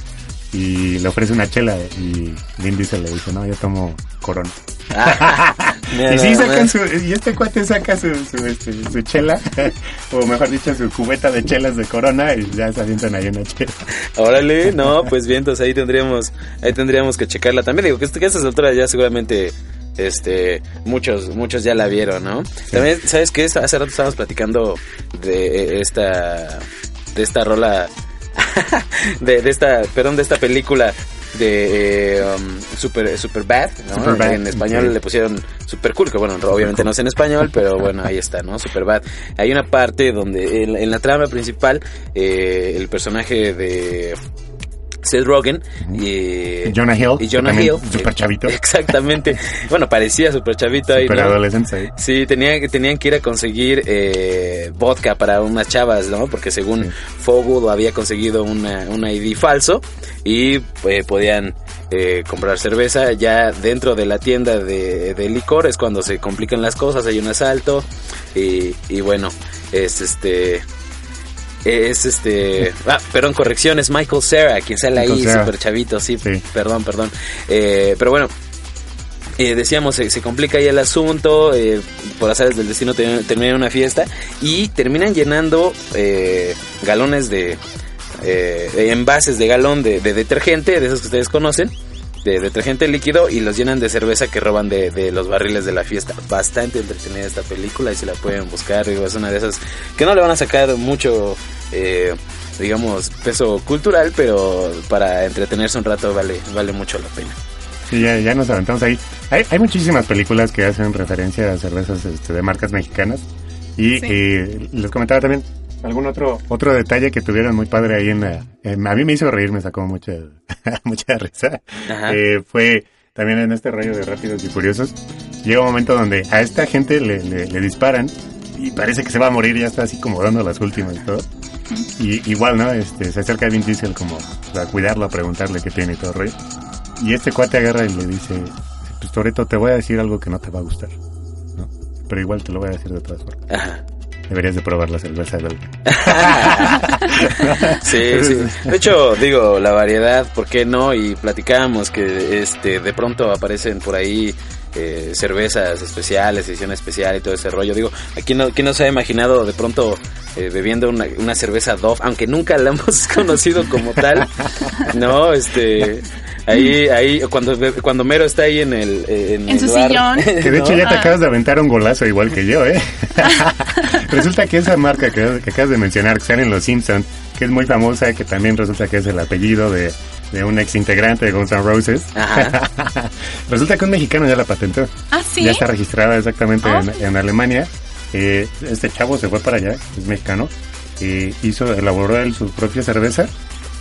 y le ofrece una chela y Vin Diesel le dice no yo tomo Corona Mira, y sí sacan su, y este cuate saca su, su, este, su chela, o mejor dicho, su cubeta de chelas de corona y ya se avientan ahí una chela. Órale, no, pues bien, entonces ahí tendríamos, ahí tendríamos que checarla. También digo que, que a estas alturas ya seguramente, este, muchos, muchos ya la vieron, ¿no? También, ¿sabes qué? Hace rato estábamos platicando de eh, esta, de esta rola, de, de esta, perdón, de esta película de eh, um, Super, Super Bad, ¿no? En español le pusieron Super Cool, que bueno, obviamente no es en español, pero bueno, ahí está, ¿no? Super Bad. Hay una parte donde en, en la trama principal eh, el personaje de Seth Rogen y Jonah Hill, y Jonah Hill, súper chavito. Exactamente. Bueno, parecía super chavito ahí, Super ¿no? adolescente ahí. Sí, tenía, tenían que ir a conseguir eh, vodka para unas chavas, ¿no? Porque según Sí. Había conseguido una, un ID falso y eh, podían eh, comprar cerveza. Ya dentro de la tienda de, de licor es cuando se complican las cosas, hay un asalto y, y bueno, es este... Es este. Ah, perdón, corrección, es Michael Cera, quien sale Michael ahí, Cera. super chavito, sí, Sí. Perdón, perdón. Eh, pero bueno, eh, decíamos, se, se complica ahí el asunto, eh, por azares del destino ter- terminan una fiesta y terminan llenando eh, galones de, eh, envases de galón de, de detergente, de esos que ustedes conocen, de detergente líquido y los llenan de cerveza que roban de, de los barriles de la fiesta. Bastante entretenida esta película y si la pueden buscar, digo, es una de esas que no le van a sacar mucho, eh, digamos, peso cultural, pero para entretenerse un rato vale, vale mucho la pena. Sí, ya, ya nos aventamos ahí. Hay, hay muchísimas películas que hacen referencia a cervezas este, de marcas mexicanas. Y Sí. eh, les comentaba también algún otro otro detalle que tuvieron muy padre ahí en la... en- a mí me hizo reír, me sacó mucha, mucha risa. Eh, fue también en este rollo de Rápidos y Furiosos. Llega un momento donde a esta gente le, le- le disparan y parece que se va a morir, ya está así como dando las últimas y todo. Y igual, ¿no? Este, se acerca Vin Diesel como a cuidarlo, a preguntarle qué tiene y todo el rollo. Y este cuate agarra y le dice, pues Toreto, te voy a decir algo que no te va a gustar, ¿no? Pero igual te lo voy a decir de todas formas. Ajá. Deberías de probar la cerveza belga. Sí, sí. De hecho, digo, la variedad, ¿por qué no? Y platicábamos que este de pronto aparecen por ahí eh, cervezas especiales, edición especial y todo ese rollo. Digo, aquí no, ¿quién no se ha imaginado de pronto eh, bebiendo una, una cerveza Dove, aunque nunca la hemos conocido como tal? No, este... Ahí, ahí, cuando, cuando Mero está ahí en el... eh, En, En el su bar, sillón. Que de hecho ¿no? ya te Ah. acabas de aventar un golazo igual que yo, ¿eh? resulta que esa marca que, que acabas de mencionar, que sale en Los Simpsons, que es muy famosa, que también resulta que es el apellido de, de un ex integrante de Guns N' Roses. Ajá. resulta que un mexicano ya la patentó. Ah, sí. Ya está registrada exactamente Oh. en, en Alemania. Eh, este chavo se fue para allá, es mexicano, y hizo, elaboró él su propia cerveza.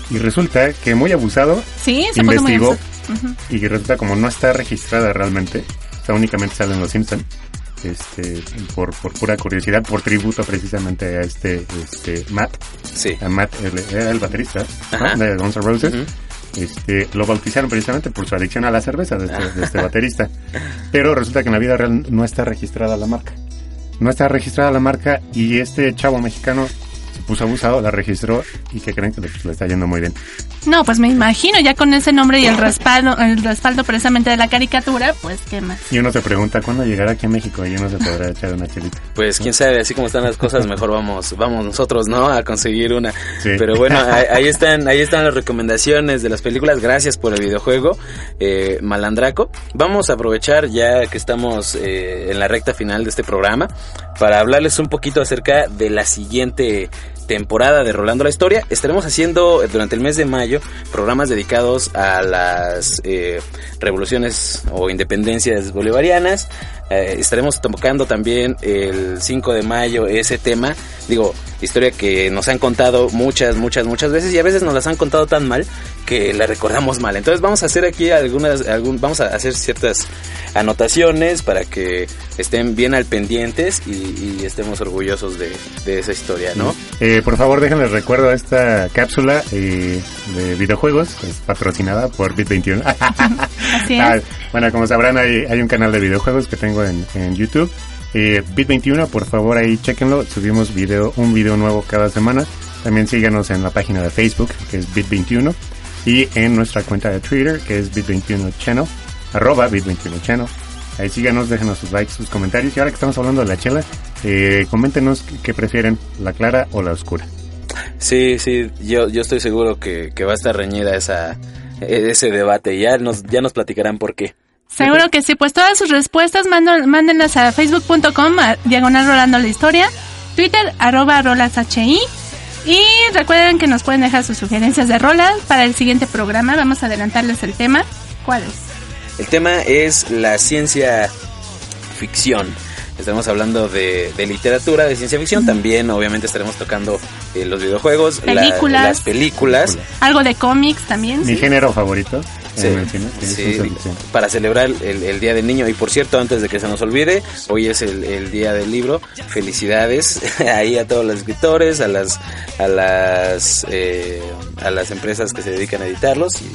Y resulta que muy abusado, Sí, se muy investigó absurdo. Ujú. y resulta como no está registrada realmente, o sea, únicamente sale en Los Simpson, este, por, por pura curiosidad, por tributo precisamente a este, este Matt, Sí. a Matt, el, era el baterista de Guns N' Roses. Este, lo bautizaron precisamente por su adicción a la cerveza de este, de este baterista. Pero resulta que en la vida real no está registrada la marca. No está registrada la marca y este chavo mexicano puso abusado, la registró y que creen que le, le está yendo muy bien. No, pues me imagino, ya con ese nombre y el respaldo, el respaldo precisamente de la caricatura, pues qué más. Y uno se pregunta cuándo llegará aquí a México y uno se podrá echar una chelita. Pues quién sabe, así como están las cosas, mejor vamos, vamos nosotros, ¿no? A conseguir una. Sí. Pero bueno, ahí, ahí están, ahí están las recomendaciones de las películas. Gracias por el videojuego, eh, Malandraco. Vamos a aprovechar ya que estamos eh, en la recta final de este programa para hablarles un poquito acerca de la siguiente temporada de Rolando la Historia. Estaremos haciendo eh, durante el mes de mayo programas dedicados a las eh, revoluciones o independencias bolivarianas. Eh, estaremos tocando también el 5 de mayo ese tema. Digo, historia que nos han contado muchas, muchas, muchas veces y a veces nos las han contado tan mal que la recordamos mal. Entonces vamos a hacer aquí algunas, algún, vamos a hacer ciertas anotaciones para que estén bien al pendientes y, y estemos orgullosos de, de esa historia, ¿no? Eh, por favor, déjenles recuerdo esta cápsula eh, de videojuegos, es patrocinada por Bit21. Así es. Bueno, como sabrán, hay, un canal de videojuegos que tengo en, en YouTube. Eh, Bit21, por favor, ahí chequenlo. Subimos video, un video nuevo cada semana. También síganos en la página de Facebook, que es Bit21. Y en nuestra cuenta de Twitter, que es Bit21 Channel, arroba Bit21 Channel. Ahí síganos, déjenos sus likes, sus comentarios. Y ahora que estamos hablando de la chela, eh, coméntenos qué prefieren, la clara o la oscura. Sí, sí, yo, yo estoy seguro que, que va a estar reñida esa, ese debate. Ya nos, ya nos platicarán por qué. Seguro que sí, pues todas sus respuestas mando- mándenlas a facebook.com, a diagonal rolando la historia, twitter arroba rolashi y recuerden que nos pueden dejar sus sugerencias de rolas para el siguiente programa. Vamos a adelantarles el tema. ¿Cuál es? El tema es la ciencia ficción. Estaremos hablando de, de literatura, de ciencia ficción. También, obviamente, estaremos tocando eh, los videojuegos, la- Películas. las películas. Algo de cómics también. Mi ¿sí? género favorito. Sí, eh, sí, para celebrar el, el Día del Niño. Y por cierto, antes de que se nos olvide, hoy es el, el Día del Libro. Felicidades ahí a todos los escritores, a las a las eh, a las empresas que se dedican a editarlos y,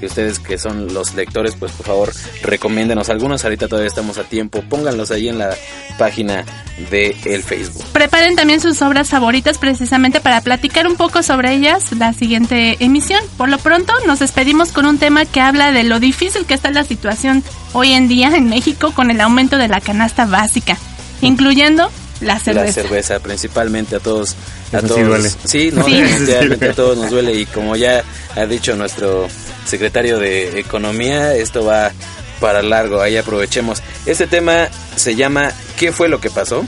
y ustedes que son los lectores, pues por favor recomiéndenos algunos. Ahorita todavía estamos a tiempo. Pónganlos ahí en la página de el Facebook. Preparen también sus obras favoritas precisamente para platicar un poco sobre ellas la siguiente emisión. Por lo pronto nos despedimos con un tema que habla de lo difícil que está la situación hoy en día en México con el aumento de la canasta básica, incluyendo la cerveza. La cerveza, principalmente a todos. A Eso sí todos. duele. Sí, no, Sí. a todos nos duele. Y como ya ha dicho nuestro secretario de Economía, esto va para largo, ahí aprovechemos. Este tema se llama ¿Qué fue lo que pasó?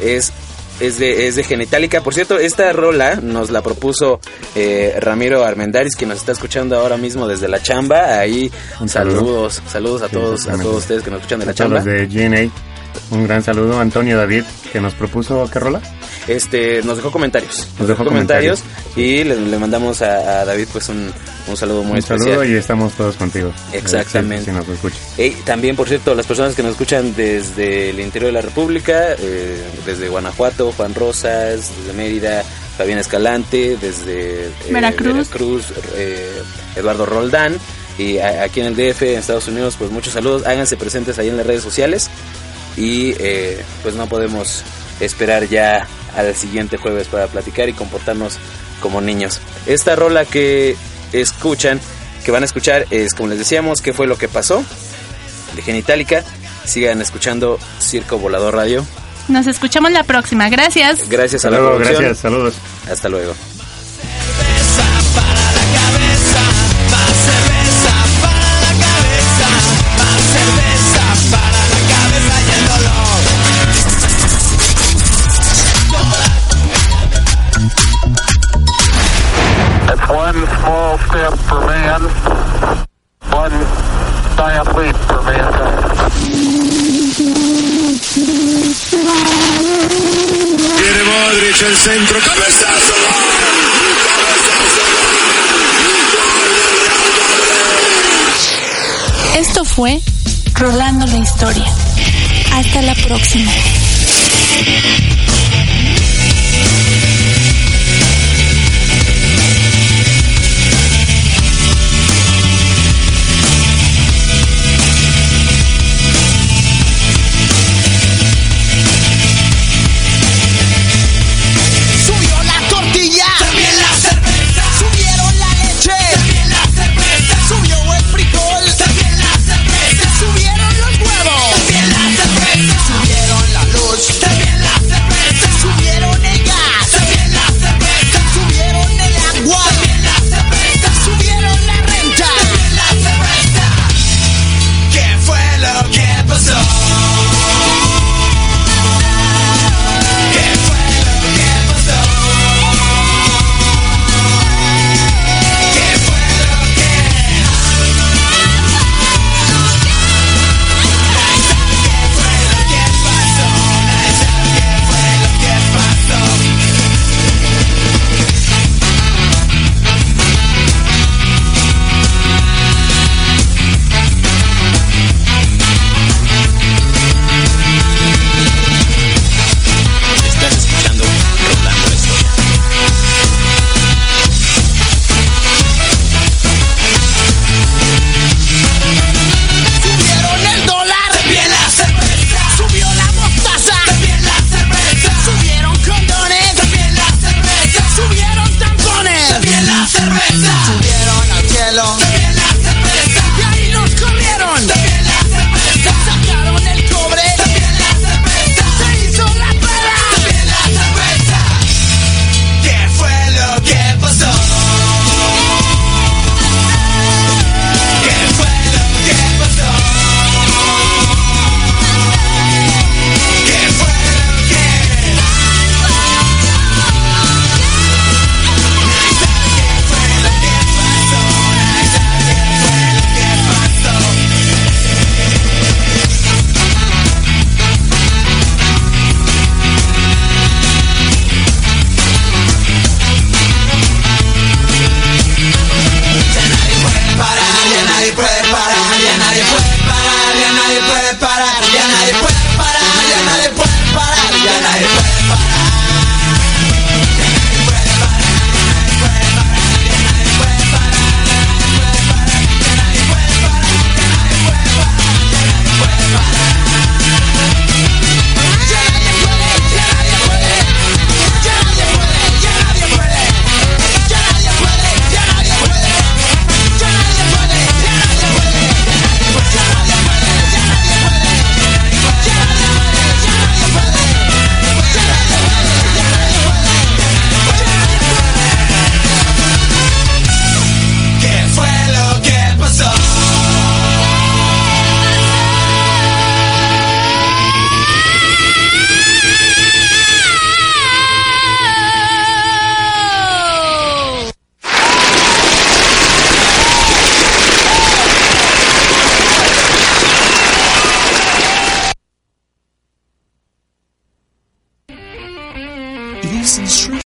Es es de, es de Genitalica. Por cierto, esta rola nos la propuso eh, Ramiro Armendaris, que nos está escuchando ahora mismo desde la chamba. Ahí, Un saludo. saludos, saludos a Sí, todos, a todos ustedes que nos escuchan de la A chamba. de GNA. Un gran saludo a Antonio David, que nos propuso qué rola. Este, nos dejó comentarios. Nos dejó comentarios. y le, le mandamos a, a David pues un, un saludo muy Un especial. saludo y estamos todos contigo. Exactamente. Y también, por cierto, las personas que nos escuchan desde el interior de la República, eh, desde Guanajuato, Juan Rosas, desde Mérida, Fabián Escalante, desde eh, Veracruz. Veracruz, eh, Eduardo Roldán, y a- aquí en el DF, en Estados Unidos, pues muchos saludos, háganse presentes ahí en las redes sociales y eh, pues no podemos esperar ya al siguiente jueves para platicar y comportarnos como niños. Esta rola que escuchan, que van a escuchar, es como les decíamos, ¿qué fue lo que pasó? De Genitalica. Sigan escuchando Circo Volador Radio. Nos escuchamos la próxima. Gracias. Gracias a Hasta la luego, producción. gracias, saludos. Hasta luego. Centro, cabezazo. Esto fue Rolando la Historia. Hasta la próxima.